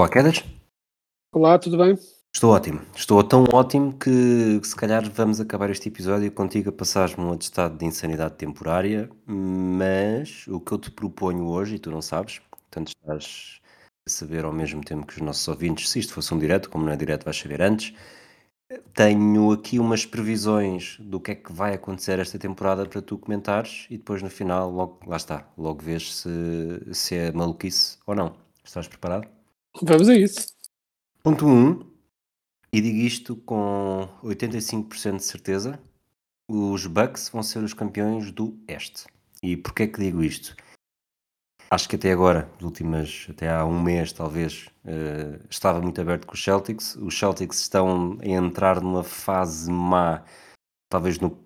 Olá, Quedas? Olá, tudo bem? Estou ótimo. Estou tão ótimo que se calhar vamos acabar este episódio contigo a passares-me um atestado de insanidade temporária, mas o que eu te proponho hoje, e tu não sabes, portanto estás a saber ao mesmo tempo que os nossos ouvintes, se isto fosse um direto, como não é direto vais saber antes, tenho aqui umas previsões do que é que vai acontecer esta temporada para tu comentares e depois no final, logo, lá está, logo vês se, se é maluquice ou não. Estás preparado? Vamos a isso. Ponto 1, e digo isto com 85% de certeza, os Bucks vão ser os campeões do Este. E porquê é que digo isto? Acho que até agora, últimas, até há um mês talvez, eh, estava muito aberto com os Celtics. Os Celtics estão a entrar numa fase má, talvez no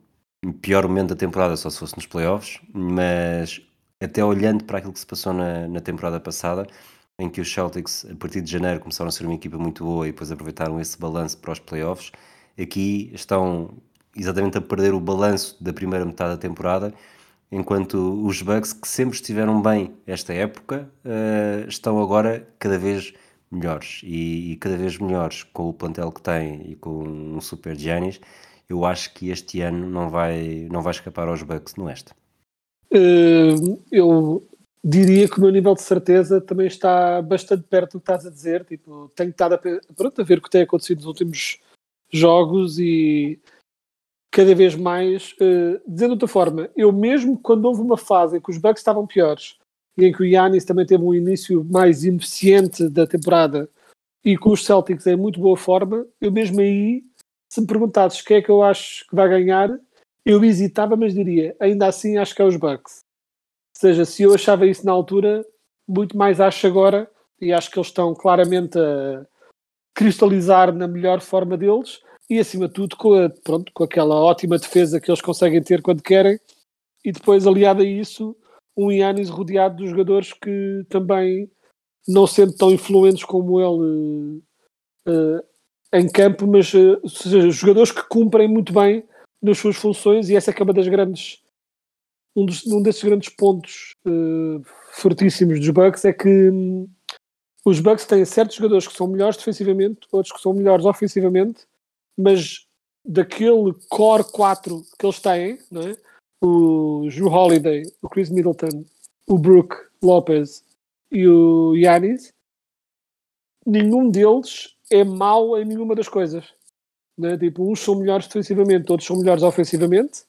pior momento da temporada, só se fosse nos playoffs, mas até olhando para aquilo que se passou na, na temporada passada, em que os Celtics, a partir de janeiro, começaram a ser uma equipa muito boa e depois aproveitaram esse balanço para os playoffs. Aqui estão exatamente a perder o balanço da primeira metade da temporada, enquanto os Bucks, que sempre estiveram bem esta época, eh, estão agora cada vez melhores. E, e cada vez melhores com o plantel que têm e com um super Giannis. Eu acho que este ano não vai, não vai escapar aos Bucks no Oeste. Eh, eu diria que o meu nível de certeza também está bastante perto do que estás a dizer. Tipo, tenho estado a, pronto, a ver o que tem acontecido nos últimos jogos e cada vez mais, eh, dizendo de outra forma, eu mesmo quando houve uma fase em que os Bucks estavam piores e em que o Yannis também teve um início mais ineficiente da temporada e com os Celtics em muito boa forma, eu mesmo aí, se me perguntasses quem é que eu acho que vai ganhar, eu hesitava, mas diria, ainda assim acho que é os Bucks. Seja, se eu achava isso na altura, muito mais acho agora, e acho que eles estão claramente a cristalizar na melhor forma deles, e acima de tudo com, a- pronto, com aquela ótima defesa que eles conseguem ter quando querem, e depois aliado a isso, um Yannis rodeado de jogadores que também, não sendo tão influentes como ele eh, eh, em campo, mas ou seja, jogadores que cumprem muito bem nas suas funções, e essa é é uma das grandes um, dos, um desses grandes pontos eh, fortíssimos dos Bucks é que hum, os Bucks têm certos jogadores que são melhores defensivamente, outros que são melhores ofensivamente, mas daquele core 4 que eles têm, não é? o Drew Holiday, o Chris Middleton, o Brook Lopez e o Yanis, nenhum deles é mau em nenhuma das coisas. Não é? Tipo, uns são melhores defensivamente, outros são melhores ofensivamente,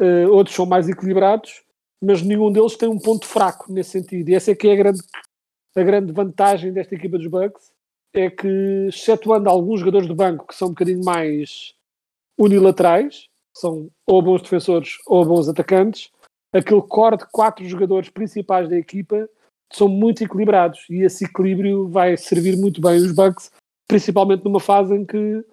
eh, outros são mais equilibrados, mas nenhum deles tem um ponto fraco nesse sentido. E essa é que é a grande, a grande vantagem desta equipa dos Bucks, é que, excetuando alguns jogadores do banco que são um bocadinho mais unilaterais, são ou bons defensores ou bons atacantes, aquele core de quatro jogadores principais da equipa são muito equilibrados e esse equilíbrio vai servir muito bem os Bucks, principalmente numa fase em que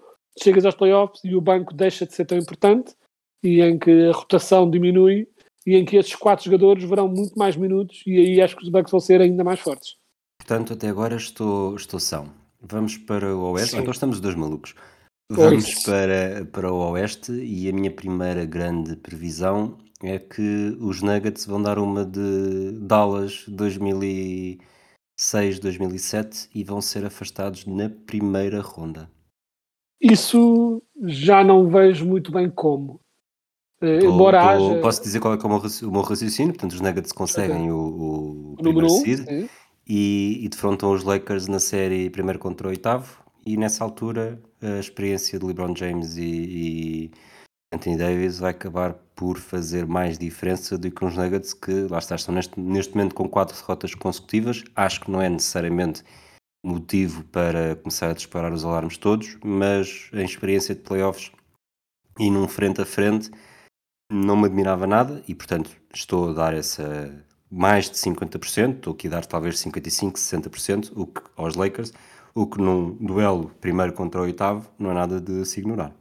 chegas aos playoffs e o banco deixa de ser tão importante e em que a rotação diminui e em que esses quatro jogadores verão muito mais minutos e aí acho que os Bucks vão ser ainda mais fortes. Portanto, até agora estou, estou são. Vamos para o Oeste. Sim. Então estamos dois malucos. Vamos para, para o Oeste e a minha primeira grande previsão é que os Nuggets vão dar uma de Dallas 2006-2007 e vão ser afastados na primeira ronda. Isso já não vejo muito bem como. Embora haja Posso dizer qual é, é o, meu raci- o meu raciocínio? Portanto, os Nuggets conseguem o, o o número primeiro um, seed sim. e, e defrontam os Lakers na série primeiro contra o oitavo. E nessa altura a experiência de LeBron James e, e Anthony Davis vai acabar por fazer mais diferença do que uns Nuggets que lá está, estão neste, neste momento com quatro derrotas consecutivas. Acho que não é necessariamente motivo para começar a disparar os alarmes todos mas em experiência de playoffs e num frente a frente não me admirava nada e portanto estou a dar essa mais de 50%, estou aqui a dar talvez 55, 60% o que, aos Lakers, o que num duelo primeiro contra o oitavo não é nada de se ignorar.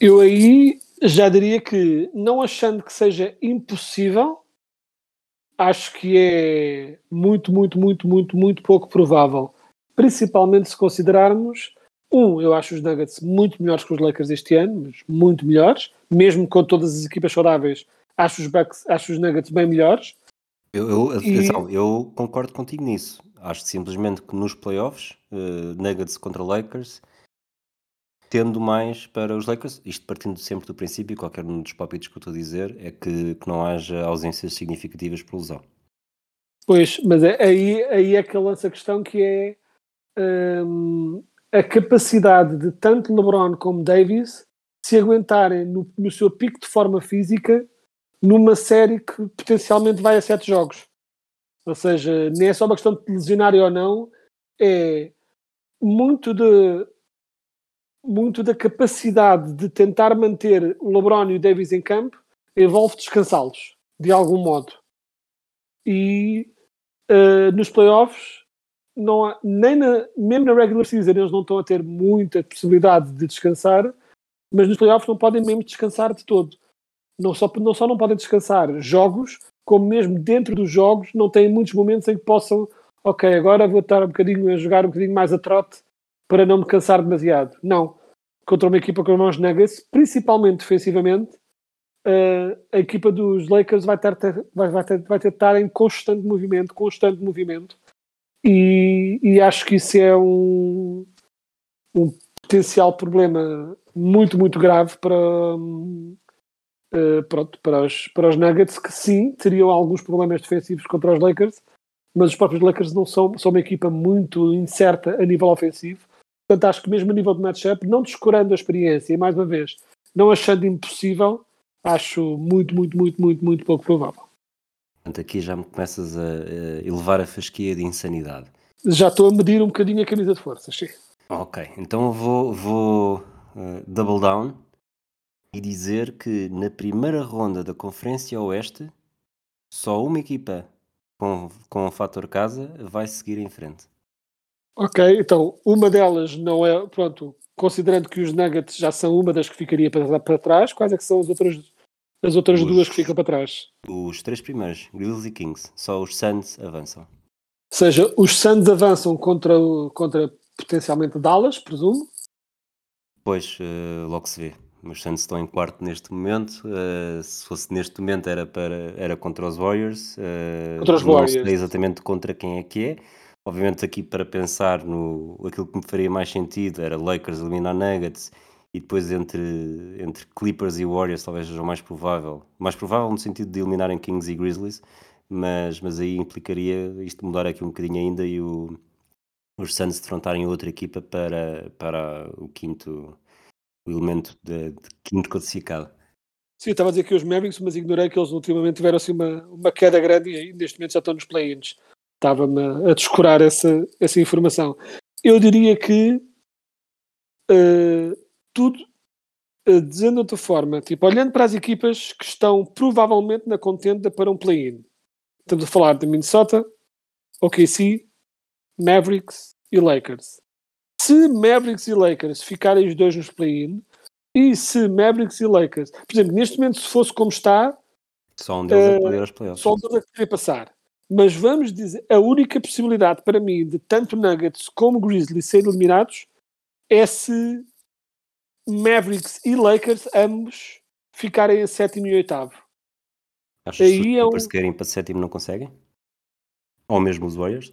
Eu aí já diria que, não achando que seja impossível, acho que é muito, muito, muito, muito, muito pouco provável. Principalmente se considerarmos, um, eu acho os Nuggets muito melhores que os Lakers este ano, mas muito melhores, mesmo com todas as equipas saudáveis, acho os, Bucks, acho os Nuggets bem melhores. Eu, eu, atenção, eu concordo contigo nisso. Acho simplesmente que nos playoffs, uh, Nuggets contra Lakers, tendo mais para os Lakers, isto partindo sempre do princípio, qualquer um dos palpites que eu estou a dizer, é que, que não haja ausências significativas por lesão. Pois, mas é, aí, aí é que lança a questão que é hum, a capacidade de tanto LeBron como Davis se aguentarem no, no seu pico de forma física numa série que potencialmente vai a sete jogos. Ou seja, nem é só uma questão de lesionar ou não, é muito de muito da capacidade de tentar manter o LeBron e o Davis em campo envolve descansá-los, de algum modo. E uh, nos playoffs, não há, nem na, mesmo na regular season, eles não estão a ter muita possibilidade de descansar, mas nos playoffs não podem mesmo descansar de todo. Não só, não só não podem descansar jogos, como mesmo dentro dos jogos não têm muitos momentos em que possam, ok, agora vou estar um bocadinho a jogar um bocadinho mais a trote para não me cansar demasiado. Não. Contra uma equipa com os Nuggets, principalmente defensivamente, uh, a equipa dos Lakers vai ter, ter, vai, vai, ter, vai ter de estar em constante movimento, constante movimento. E, e acho que isso é um, um potencial problema muito, muito grave para, uh, pronto, para, os, para os Nuggets, que sim, teriam alguns problemas defensivos contra os Lakers, mas os próprios Lakers não são, são uma equipa muito incerta a nível ofensivo Portanto, acho que mesmo a nível de matchup, não descurando a experiência, e mais uma vez, não achando impossível, acho muito, muito, muito, muito, muito pouco provável. Portanto, aqui já me começas a, a elevar a fasquia de insanidade. Já estou a medir um bocadinho a camisa de forças, sim. Ok, então vou, vou uh, double down e dizer que na primeira ronda da Conferência Oeste, só uma equipa com, com o fator casa vai seguir em frente. Ok, então uma delas não é, pronto, considerando que os Nuggets já são uma das que ficaria para, para trás, quais é que são as outras, as outras os, duas que ficam para trás? Os três primeiros, Grizzlies e Kings, só os Suns avançam. Ou seja, os Suns avançam contra, contra potencialmente Dallas, presumo? Pois, uh, logo se vê. Os Suns estão em quarto neste momento. Uh, se fosse neste momento era, para, era contra os Warriors. Uh, contra os Warriors. Não sei exatamente contra quem é que é Obviamente aqui para pensar no aquilo que me faria mais sentido era Lakers eliminar Nuggets e depois entre, entre Clippers e Warriors talvez seja o mais provável. Mais provável no sentido de eliminarem Kings e Grizzlies, mas, mas aí implicaria isto mudar aqui um bocadinho ainda e o, os Suns defrontarem outra equipa para, para o quinto o elemento de, de quinto classificado. Sim, estava a dizer que os Mavericks, mas ignorei que eles ultimamente tiveram assim uma, uma queda grande e neste momento já estão nos play-ins estava-me a descurar essa, essa informação. Eu diria que uh, tudo, uh, dizendo de outra forma, tipo, olhando para as equipas que estão provavelmente na contenda para um play-in. Estamos a falar de Minnesota, OKC, Mavericks e Lakers. Se Mavericks e Lakers ficarem os dois nos play-in, e se Mavericks e Lakers, por exemplo, neste momento, se fosse como está, só um deles uh, é poder aos playoffs. Só um deles é poder passar. Mas vamos dizer, a única possibilidade para mim de tanto Nuggets como Grizzlies serem eliminados é se Mavericks e Lakers ambos ficarem a sétimo e oitavo. Achas Aí que os Clippers é um... querem para sétimo não conseguem? Ou mesmo os Warriors?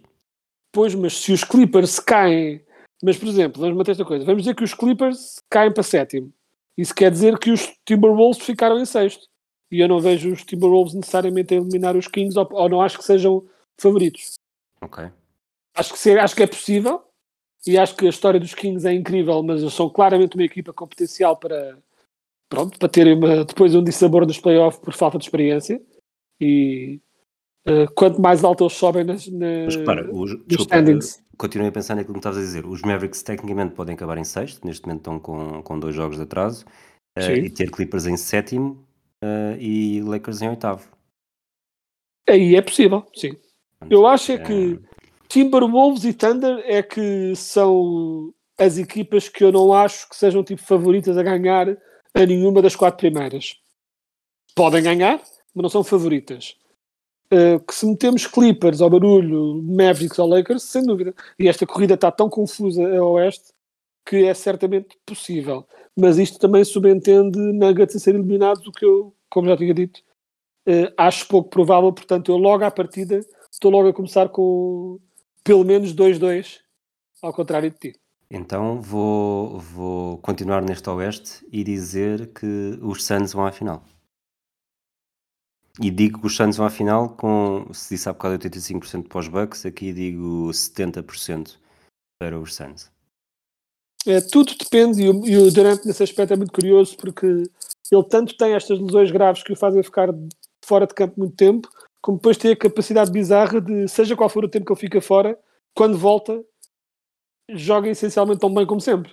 Pois, mas se os Clippers caem... Mas, por exemplo, vamos manter esta coisa. Vamos dizer que os Clippers caem para sétimo. Isso quer dizer que os Timberwolves ficaram em sexto e eu não vejo os Timberwolves necessariamente a eliminar os Kings ou, ou não acho que sejam favoritos. Ok. Acho que, acho que é possível e acho que a história dos Kings é incrível, mas eles são claramente uma equipa com potencial para pronto, para terem uma, depois um dissabor nos playoffs por falta de experiência e uh, quanto mais alto eles sobem nas, nas, mas, repara, os, nos desculpa, standings. Continuei a pensar naquilo que me estavas a dizer. Os Mavericks tecnicamente podem acabar em sexto, neste momento estão com, com dois jogos de atraso uh, e ter Clippers em sétimo uh, e Lakers em oitavo. Aí é possível, sim. Eu acho É, que Timberwolves e Thunder é que são as equipas que eu não acho que sejam tipo favoritas a ganhar a nenhuma das quatro primeiras. Podem ganhar, mas não são favoritas. Uh, que se metemos Clippers ao barulho, Mavericks ou Lakers, sem dúvida. E esta corrida está tão confusa a oeste que é certamente possível. Mas isto também subentende Nuggets a ser eliminados, o que eu, como já tinha dito, uh, acho pouco provável. Portanto, eu logo à partida estou logo a começar com pelo menos 2-2, ao contrário de ti. Então vou, vou continuar neste oeste e dizer que os Suns vão à final. E digo que os Suns vão à final com, se disse há bocado 85% para os Bucks, aqui digo 70% para os Suns. É, tudo depende, e o, e o Durant nesse aspecto é muito curioso porque ele tanto tem estas lesões graves que o fazem ficar fora de campo muito tempo, como depois tem a capacidade bizarra de, seja qual for o tempo que ele fica fora, quando volta, joga essencialmente tão bem como sempre.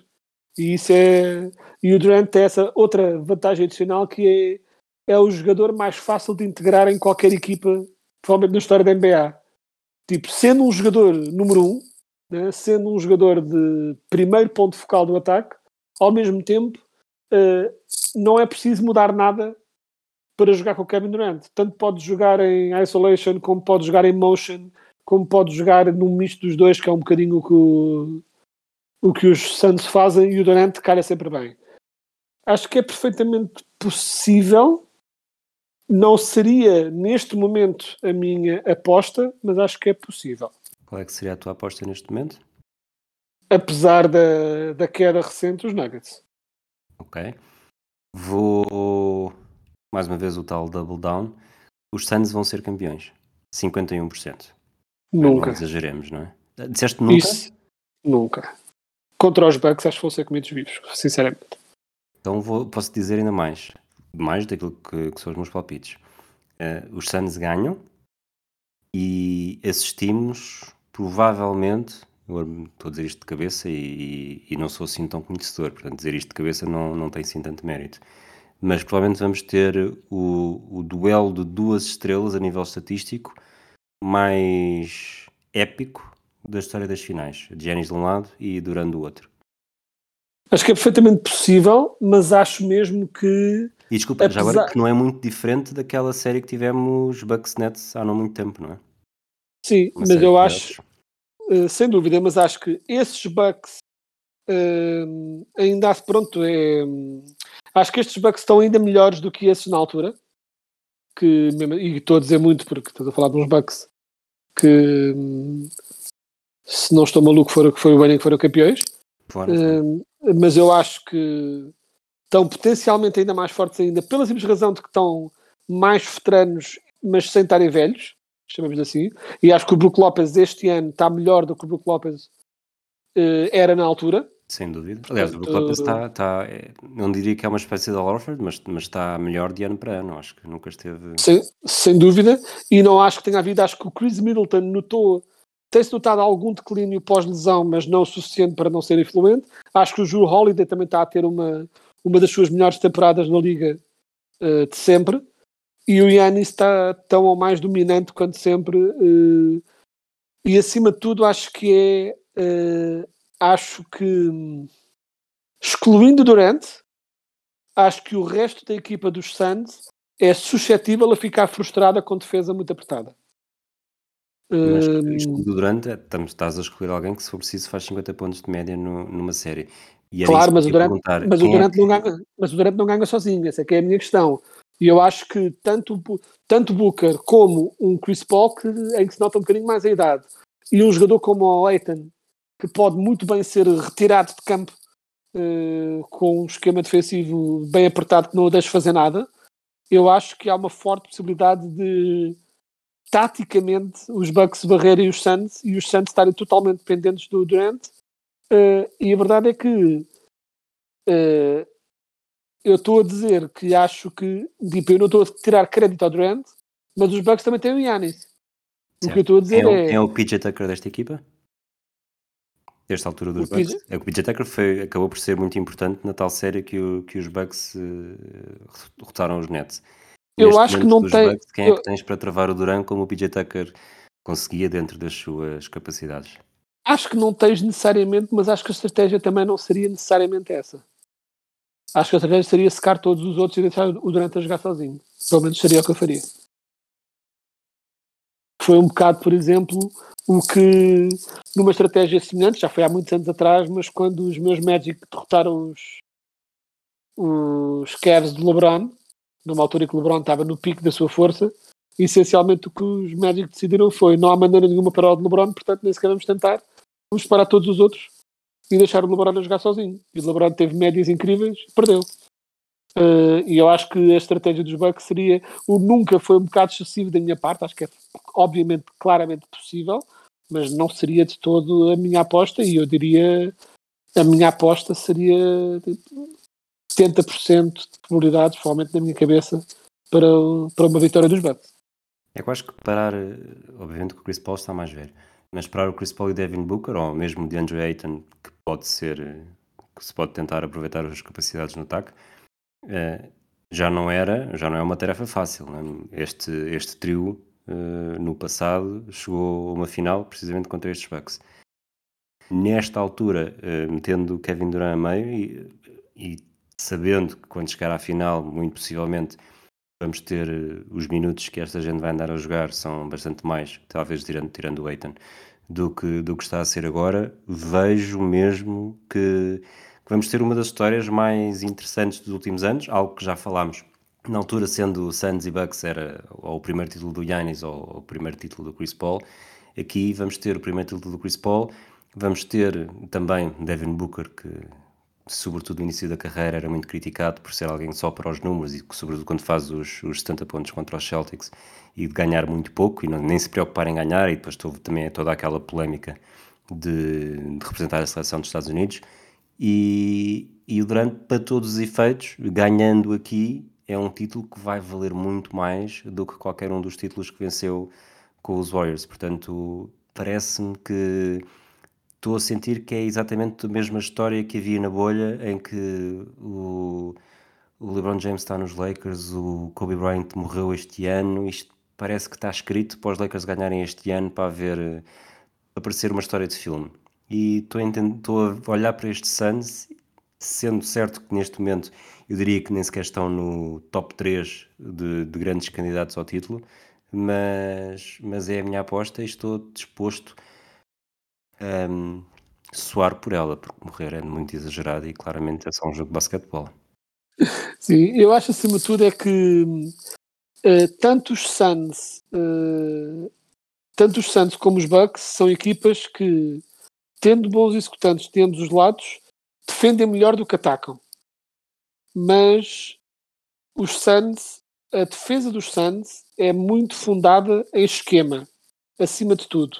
E isso é. E o Durant tem essa outra vantagem adicional que é, é o jogador mais fácil de integrar em qualquer equipa, provavelmente na história da NBA. Tipo, sendo um jogador número um, né, sendo um jogador de primeiro ponto focal do ataque, ao mesmo tempo uh, não é preciso mudar nada para jogar com o Kevin Durant. Tanto pode jogar em isolation, como pode jogar em motion, como pode jogar num misto dos dois, que é um bocadinho o que, o, o que os Suns fazem, e o Durant calha sempre bem. Acho que é perfeitamente possível. Não seria neste momento a minha aposta, mas acho que é possível. Qual é que seria a tua aposta neste momento? Apesar da, da queda recente dos Nuggets. Ok. Vou mais uma vez o tal double down. Os Suns vão ser campeões. 51%. Nunca. Não exageremos, não é? Disseste nunca? Isso, nunca. Contra os Bucks acho que vão ser comidos vivos, sinceramente. Então vou, posso dizer ainda mais. Mais daquilo que, que são os meus palpites. Uh, os Suns ganham e assistimos provavelmente, estou a dizer isto de cabeça e, e, e, não sou assim tão conhecedor, portanto dizer isto de cabeça não, não tem assim tanto mérito. Mas provavelmente vamos ter o, o duelo de duas estrelas a nível estatístico mais épico da história das finais. Giannis de um lado e Durant do outro. Acho que é perfeitamente possível, mas acho mesmo que. E desculpa, Apesar- já agora que não é muito diferente daquela série que tivemos Bucks Nets há não muito tempo, não é? Sim, Uma mas eu acho, eh, sem dúvida, mas acho que esses Bucks eh, ainda há- pronto, é, acho que estes Bucks estão ainda melhores do que esses na altura. Que, e estou a dizer muito porque estou a falar de uns Bucks que se não estou maluco foram, que foi o ano em que foram campeões. Fora, Hum, mas eu acho que estão potencialmente ainda mais fortes ainda, pela simples razão de que estão mais veteranos, mas sem estarem velhos, chamamos assim. E acho que o Brook Lopez este ano está melhor do que o Brook Lopez eh, era na altura. sem dúvida. Aliás, o Brook Lopez está, está é, não diria que é uma espécie de Horford, mas, mas está melhor de ano para ano. Acho que nunca esteve. Sem, sem dúvida, e não acho que tenha havido, acho que o Chris Middleton notou, tem-se notado algum declínio pós-lesão, mas não suficiente para não ser influente. Acho que o Drew Holiday também está a ter uma, uma das suas melhores temporadas na liga eh, de sempre, e o Yannis está tão ou mais dominante quanto sempre, eh, e acima de tudo acho que é, eh, acho que excluindo o Durant, acho que o resto da equipa dos Suns é suscetível a ficar frustrada com defesa muito apertada. Mas Hum, isto do Durant, é, estás a escolher alguém que, se for preciso, faz 50 pontos de média no- numa série. E claro, isso mas o, eu ia Durant, perguntar. mas, o é não ganha, mas o Durant não ganha sozinho, essa é que é a minha questão. E eu acho que tanto, tanto Booker como um Chris Paul, que, em que se nota um bocadinho mais a idade, e um jogador como o Aiton, que pode muito bem ser retirado de campo eh, com um esquema defensivo bem apertado que não o deixa fazer nada, eu acho que há uma forte possibilidade de taticamente os Bucks barrerem os Suns e os Suns estarem totalmente dependentes do Durant. Eh, e a verdade é que eh, eu estou a dizer que acho que, tipo, eu não estou a tirar crédito ao Durant, mas os Bucks também têm o Yannis. O que eu estou a dizer é, o- é, é o PJ Tucker desta equipa? desta altura dos O PJ Bucks, é o PJ Tucker foi, acabou por ser muito importante na tal série que, o- que os Bucks derrotaram os Nets. Eu acho que não tem- quem é eu- que tens para travar o Duran como o PJ Tucker conseguia dentro das suas capacidades? Acho que não tens necessariamente, mas acho que a estratégia também não seria necessariamente essa. Acho que a estratégia seria secar todos os outros e deixar o Durant a jogar sozinho. Pelo menos seria o que eu faria. Foi um bocado, por exemplo, o que numa estratégia semelhante, já foi há muitos anos atrás, mas quando os meus Magic derrotaram os, os Cavs de LeBron, numa altura em que o LeBron estava no pico da sua força, essencialmente o que os Magic decidiram foi não há maneira nenhuma para o LeBron, portanto nem sequer vamos tentar, vamos parar todos os outros e deixar o LeBron a jogar sozinho. E o LeBron teve médias incríveis e perdeu. Uh, e eu acho que a estratégia dos Bucks seria o nunca foi um bocado excessivo da minha parte, acho que é obviamente claramente possível, mas não seria de todo a minha aposta e eu diria a minha aposta seria tipo, 70% de probabilidades, provavelmente na minha cabeça, para, para uma vitória dos Bucks. É que eu acho que parar, eh, obviamente que o Chris Paul está mais velho, mas parar o Chris Paul e o Devin Booker, ou mesmo o DeAndre Ayton, que pode ser, eh, que se pode tentar aproveitar as capacidades no ataque, eh, já não era, já não é uma tarefa fácil. é? Este, este trio, no passado, chegou a uma final precisamente contra estes Bucks. Nesta altura, metendo o Kevin Durant a meio e, e sabendo que quando chegar à final, muito possivelmente vamos ter eh, os minutos que esta gente vai andar a jogar são bastante mais, talvez tirando, tirando o Eitan, do que, do que está a ser agora. Vejo mesmo que, que vamos ter uma das histórias mais interessantes dos últimos anos, algo que já falámos. Na altura, sendo Suns e Bucks era ou o primeiro título do Giannis ou o primeiro título do Chris Paul, aqui vamos ter o primeiro título do Chris Paul, vamos ter também Devin Booker, que sobretudo no início da carreira, era muito criticado por ser alguém só para os números e sobretudo quando faz os, os 70 pontos contra os Celtics e de ganhar muito pouco e não, nem se preocupar em ganhar. E depois houve também toda aquela polémica de, de representar a seleção dos Estados Unidos. E, e o Durant, para todos os efeitos, ganhando aqui, é um título que vai valer muito mais do que qualquer um dos títulos que venceu com os Warriors, portanto parece-me que estou a sentir que é exatamente a mesma história que havia na bolha em que o, o LeBron James está nos Lakers, o Kobe Bryant morreu este ano, isto parece que está escrito para os Lakers ganharem este ano para haver para parecer uma história de filme. E estou a, a olhar para este Suns, sendo certo que neste momento eu diria que nem sequer estão no top 3 de, de grandes candidatos ao título, mas, mas é a minha aposta e estou disposto um, suar por ela, porque morrer é muito exagerado e claramente é só um jogo de basquetebol. Sim, eu acho acima de tudo é que uh, tanto os Suns, uh, tanto os Suns como os Bucks são equipas que, tendo bons executantes de ambos os lados, defendem melhor do que atacam. Mas os Suns, a defesa dos Suns é muito fundada em esquema, acima de tudo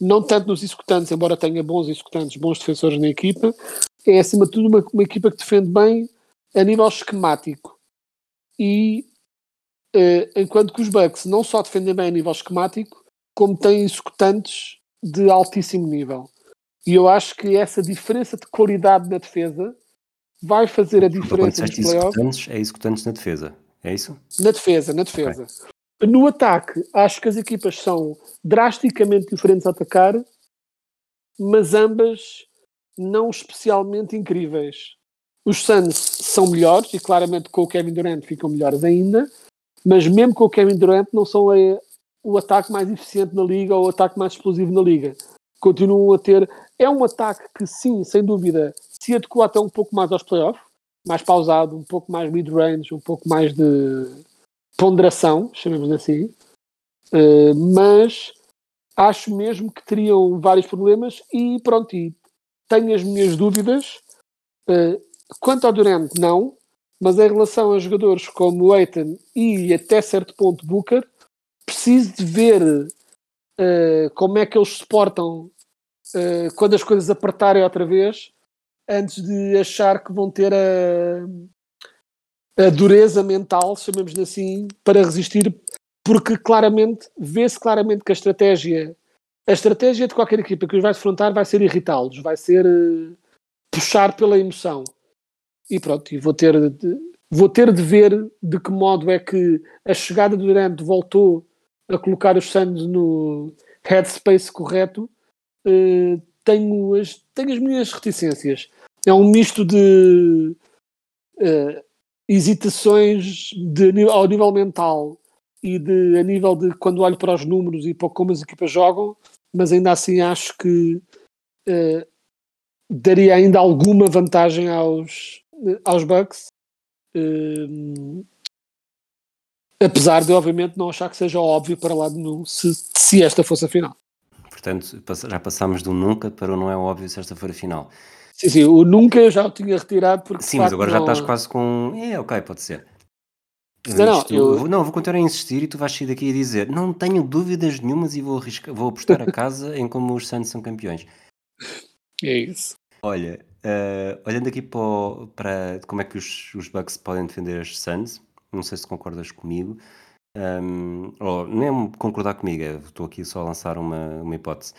não tanto nos executantes, embora tenha bons executantes, bons defensores na equipa, é acima de tudo uma, uma equipa que defende bem a nível esquemático. E uh, enquanto que os Bucks não só defendem bem a nível esquemático, como têm executantes de altíssimo nível. E eu acho que essa diferença de qualidade na defesa vai fazer a diferença nos executantes, é executantes na defesa, é isso? Na defesa, na defesa. Okay. No ataque, acho que as equipas são drasticamente diferentes a atacar, mas ambas não especialmente incríveis. Os Suns são melhores e claramente com o Kevin Durant ficam melhores ainda, mas mesmo com o Kevin Durant não são a, o ataque mais eficiente na liga ou o ataque mais explosivo na liga. Continuam a ter. É um ataque que, sim, sem dúvida, se adequa até um pouco mais aos playoffs, mais pausado, um pouco mais mid-range, um pouco mais de ponderação, chamemos assim, uh, mas acho mesmo que teriam vários problemas e pronto, e tenho as minhas dúvidas. Uh, quanto ao Durant, não, mas em relação a jogadores como Aiton e até certo ponto Booker, preciso de ver uh, como é que eles se portam quando as coisas apertarem outra vez, antes de achar que vão ter a, a dureza mental, chamemos-lhe assim, para resistir, porque claramente, vê-se claramente que a estratégia a estratégia de qualquer equipa que os vai defrontar vai ser irritá-los, vai ser eh, puxar pela emoção. E pronto, e vou ter, de, vou ter de ver de que modo é que a chegada do Durant voltou a colocar os Suns no headspace correto. Eh, tenho, as, tenho as minhas reticências. É um misto de eh, hesitações de, ao nível mental e de, a nível de quando olho para os números e para como as equipas jogam, mas ainda assim acho que eh, daria ainda alguma vantagem aos, aos Bucks. Eh, apesar de, obviamente, não achar que seja óbvio para lá de nenhum se, se esta fosse a final. Portanto, já passámos do nunca para o não é óbvio sexta-feira final. Sim, sim, o nunca eu já o tinha retirado porque. Sim, mas agora já não- estás quase com. É, ok, pode ser. Não, não, eu- vou- não, vou continuar a insistir e tu vais sair daqui a dizer não tenho dúvidas nenhumas e vou, arriscar, vou apostar a casa em como os Santos são campeões. É isso. Olha, eh, olhando aqui para, o- para como é que os, os Bucks podem defender as Suns, não sei se concordas comigo, ehm, ou nem concordar comigo, é, estou aqui só a lançar uma, uma hipótese.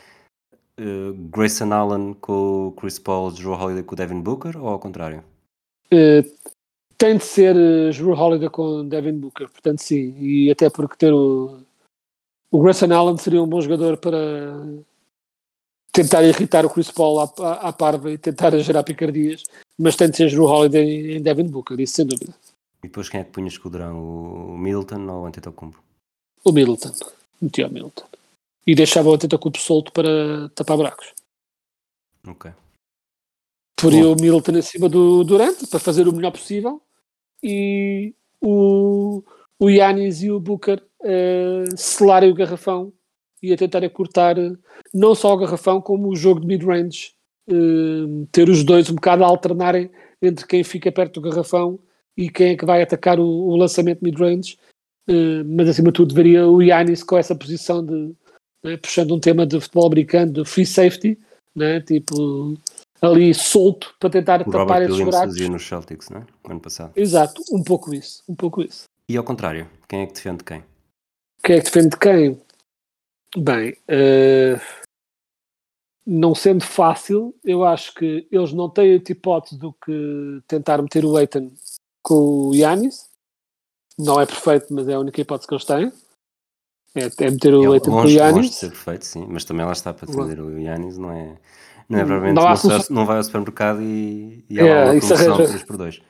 Eh, Grayson Allen com o Chris Paul, Drew Holiday com o Devin Booker ou ao contrário? Eh, tem de ser uh, Drew Holiday com Devin Booker, portanto sim, e até porque ter o, o Grayson Allen seria um bom jogador para tentar irritar o Chris Paul à, à, à parva e tentar gerar picardias, mas tem de ser Drew Holiday em Devin Booker, isso sem dúvida. E depois quem é que punhas com o Durão? O Middleton ou o Antetokounmpo? O Middleton, metia o Middleton. E deixava o Antetokounmpo solto para tapar buracos. Ok. Poria o Middleton acima do Durant para fazer o melhor possível e o, o Yanis e o Booker eh, selarem o garrafão e a tentarem cortar eh, não só o garrafão como o jogo de mid-range. eh, ter os dois um bocado a alternarem entre quem fica perto do garrafão e quem é que vai atacar o, o lançamento mid-range. Eh, mas acima de tudo veria o Yanis com essa posição de né, puxando um tema de futebol americano de free safety, né, tipo ali solto para tentar O tapar Robert esses Williams buracos. fazia nos Celtics, não é? No ano passado. Exato, um pouco isso, um pouco isso. E ao contrário, quem é que defende quem? Quem é que defende quem? Bem, eh, não sendo fácil, eu acho que eles não têm outra hipótese do que tentar meter o Eitan com o Yanis. Não é perfeito, mas é a única hipótese que eles têm. É, é meter o Ele- Eitan com o longe, longe de ser perfeito, sim, mas também lá está para defender o Yannis, não é? Não é provavelmente, não não, solução. não vai ao supermercado e, e há É, lá uma arranja. 3 por 2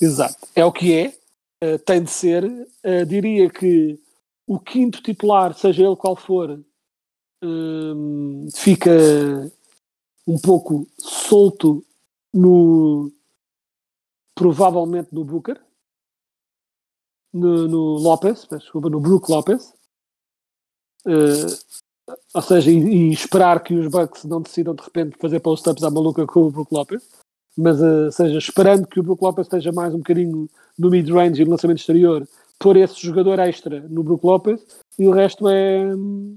Exato. É o que é. eh, tem de ser. Eh, diria que o quinto titular, seja ele qual for, hum, fica um pouco solto no. provavelmente no Booker. No, no Lopes, desculpa, no Brook Lopes. Eh, ou seja, e, e esperar que os Bucks não decidam de repente fazer post-ups à maluca com o Brook Lopes mas uh, seja, esperando que o Brook Lopes esteja mais um bocadinho no mid-range e no lançamento exterior, pôr esse jogador extra no Brook Lopes e o resto é hum,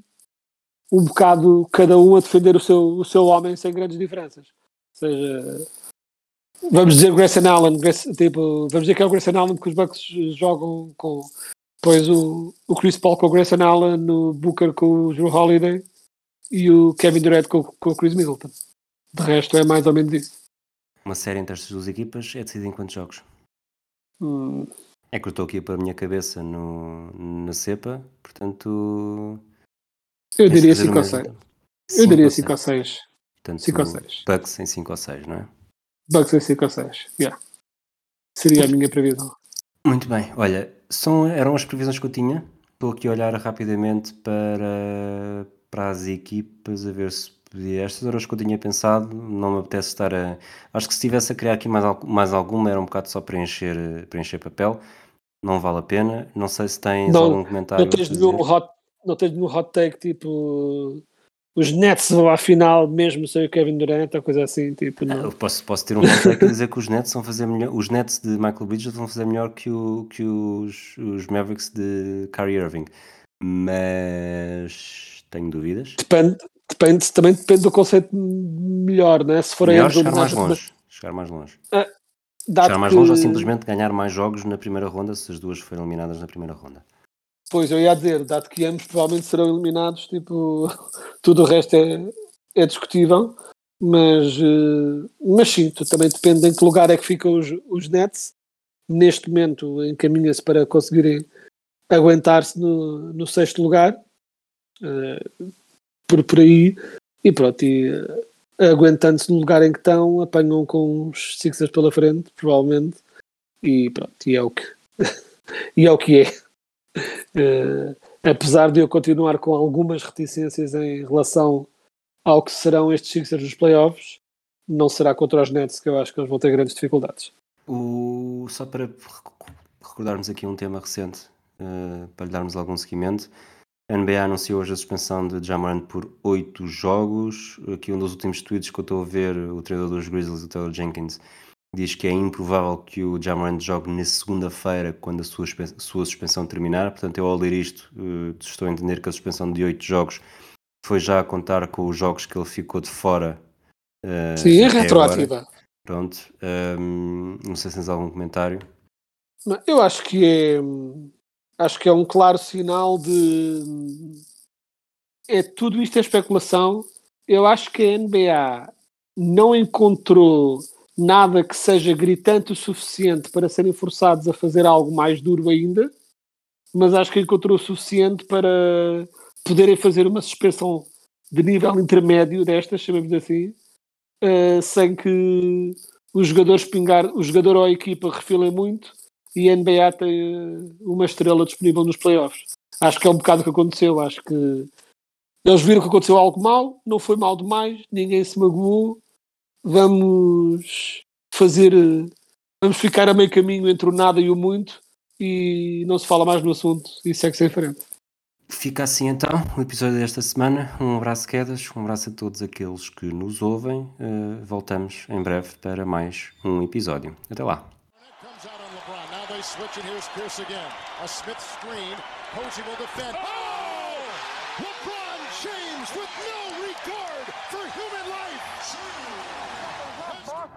um bocado cada um a defender o seu, o seu homem sem grandes diferenças. Ou seja, vamos dizer Grayson Allen, tipo, vamos dizer que é o Grayson Allen porque os Bucks jogam com depois o, o Chris Paul com o Grayson Allen, o Booker com o Drew Holiday e o Kevin Durant com, com o Chris Middleton. De resto é mais ou menos isso. Uma série entre estas duas equipas é decidida em quantos jogos? Hum, É que eu estou aqui para a minha cabeça no, na cepa, portanto. Eu diria fazer 5 o ou mesmo. 6. Eu diria ou 5 ou seis. 6. Portanto, cinco ou seis. Bucks em 5 ou 6, não é? Bucks em 5 ou 6. Yeah. Seria a minha previsão. Muito bem, olha, são, eram as previsões que eu tinha. Estou aqui a olhar rapidamente para, para as equipas, a ver se podia. Estas eram as que eu tinha pensado. Não me apetece estar a. Acho que se estivesse a criar aqui mais, mais alguma, era um bocado só preencher, preencher papel. Não vale a pena. Não sei se tens Não- algum comentário. Não tens, nenhum hot, não tens nenhum hot take tipo. Os Nets vão à final mesmo sem o Kevin Durant ou coisa assim. Tipo, Ah, não. Eu posso, posso ter um hot a dizer que os Nets vão fazer melhor. Os Nets de Michael Bridges vão fazer melhor que, o, que os, os Mavericks de Kyrie Irving. Mas tenho dúvidas. Depende, depende, também depende do conceito melhor, né? Se for Melhor chegar mais longe. Chegar mais longe. dado chegar mais que- longe ou simplesmente ganhar mais jogos na primeira ronda se as duas forem eliminadas na primeira ronda. Pois, eu ia dizer, dado que ambos provavelmente serão eliminados, tipo, tudo o resto é, é discutível, mas, eh, mas sim, também depende em que lugar é que ficam os, os Nets. Neste momento encaminha-se para conseguirem aguentar-se no, no sexto lugar, eh, por, por aí, e pronto, e eh, aguentando-se no lugar em que estão, apanham com os Sixers pela frente, provavelmente, e pronto, e é o que, e é, o que é. Eh, apesar de eu continuar com algumas reticências em relação ao que serão estes Sixers nos playoffs, não será contra os Nets que eu acho que eles vão ter grandes dificuldades. O, só para rec- recordarmos aqui um tema recente, eh, para lhe darmos algum seguimento, a NBA anunciou hoje a suspensão de Jamorant por 8 jogos. Aqui um dos últimos tweets que eu estou a ver, o treinador dos Grizzlies, o Taylor Jenkins, diz que é improvável que o Jamorant jogue na segunda-feira, quando a sua, sua suspensão terminar. Portanto, eu ao ler isto, eh, estou a entender que a suspensão de 8 jogos foi já a contar com os jogos que ele ficou de fora. eh, Sim, é retroativa. agora. Pronto. Ehm, não sei se tens algum comentário. Eu acho que é acho que é um claro sinal de é tudo isto é especulação. Eu acho que a NBA não encontrou nada que seja gritante o suficiente para serem forçados a fazer algo mais duro ainda, mas acho que encontrou o suficiente para poderem fazer uma suspensão de nível intermédio destas, chamemos assim, eh, sem que os jogadores pingar, o jogador ou a equipa refilem muito e a NBA tem uma estrela disponível nos playoffs. Acho que é um bocado o que aconteceu. Acho que eles viram que aconteceu algo mal, não foi mal demais, ninguém se magoou. Vamos fazer, eh, vamos ficar a meio caminho entre o nada e o muito e não se fala mais no assunto e segue-se em frente. Fica assim então o episódio desta semana. Um abraço, quedas, um abraço a todos aqueles que nos ouvem. Eh, voltamos em breve para mais um episódio. Até lá.